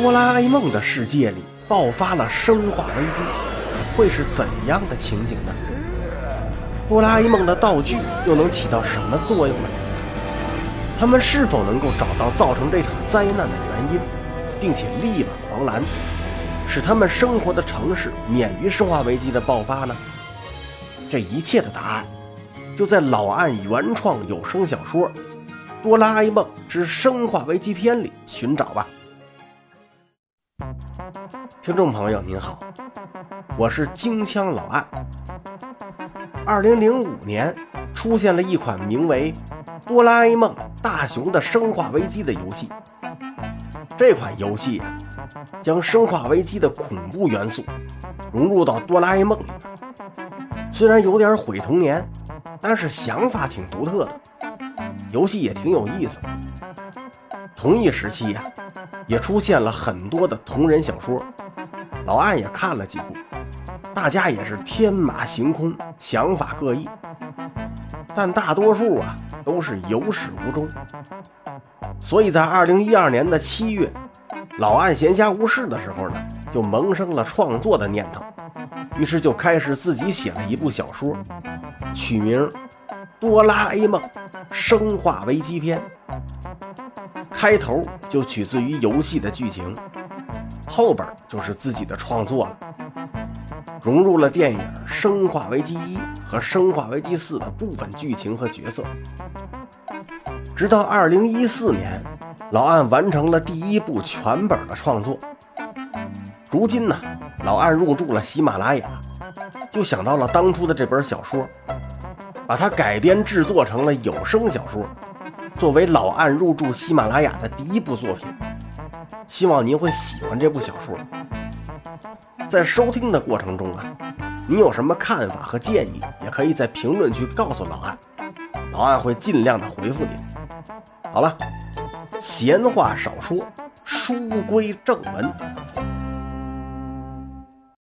哆啦 A 梦的世界里爆发了生化危机，会是怎样的情景呢？哆啦 A 梦的道具又能起到什么作用呢？他们是否能够找到造成这场灾难的原因，并且力挽狂澜，使他们生活的城市免于生化危机的爆发呢？这一切的答案，就在老岸原创有声小说《哆啦 A 梦之生化危机篇》里寻找吧。听众朋友您好，我是京腔老艾。二零零五年出现了一款名为《哆啦 A 梦大雄的生化危机》的游戏。这款游戏啊，将生化危机的恐怖元素融入到哆啦 A 梦里。虽然有点毁童年，但是想法挺独特的，游戏也挺有意思。同一时期呀，也出现了很多的同人小说，老岸也看了几部，大家也是天马行空，想法各异，但大多数啊都是有始无终。所以在二零一二年的七月，老岸闲暇无事的时候呢，就萌生了创作的念头。于是就开始自己写了一部小说，取名《哆啦 A 梦生化危机篇》。开头就取自于游戏的剧情，后边就是自己的创作了，融入了电影《生化危机一》和《生化危机四》的部分剧情和角色。直到2014年，老岸完成了第一部全本的创作。如今呢？老岸入驻了喜马拉雅，就想到了当初的这本小说，把它改编制作成了有声小说，作为老岸入驻喜马拉雅的第一部作品。希望您会喜欢这部小说。在收听的过程中啊，你有什么看法和建议，也可以在评论区告诉老岸，老岸会尽量的回复您。好了，闲话少说，书归正文。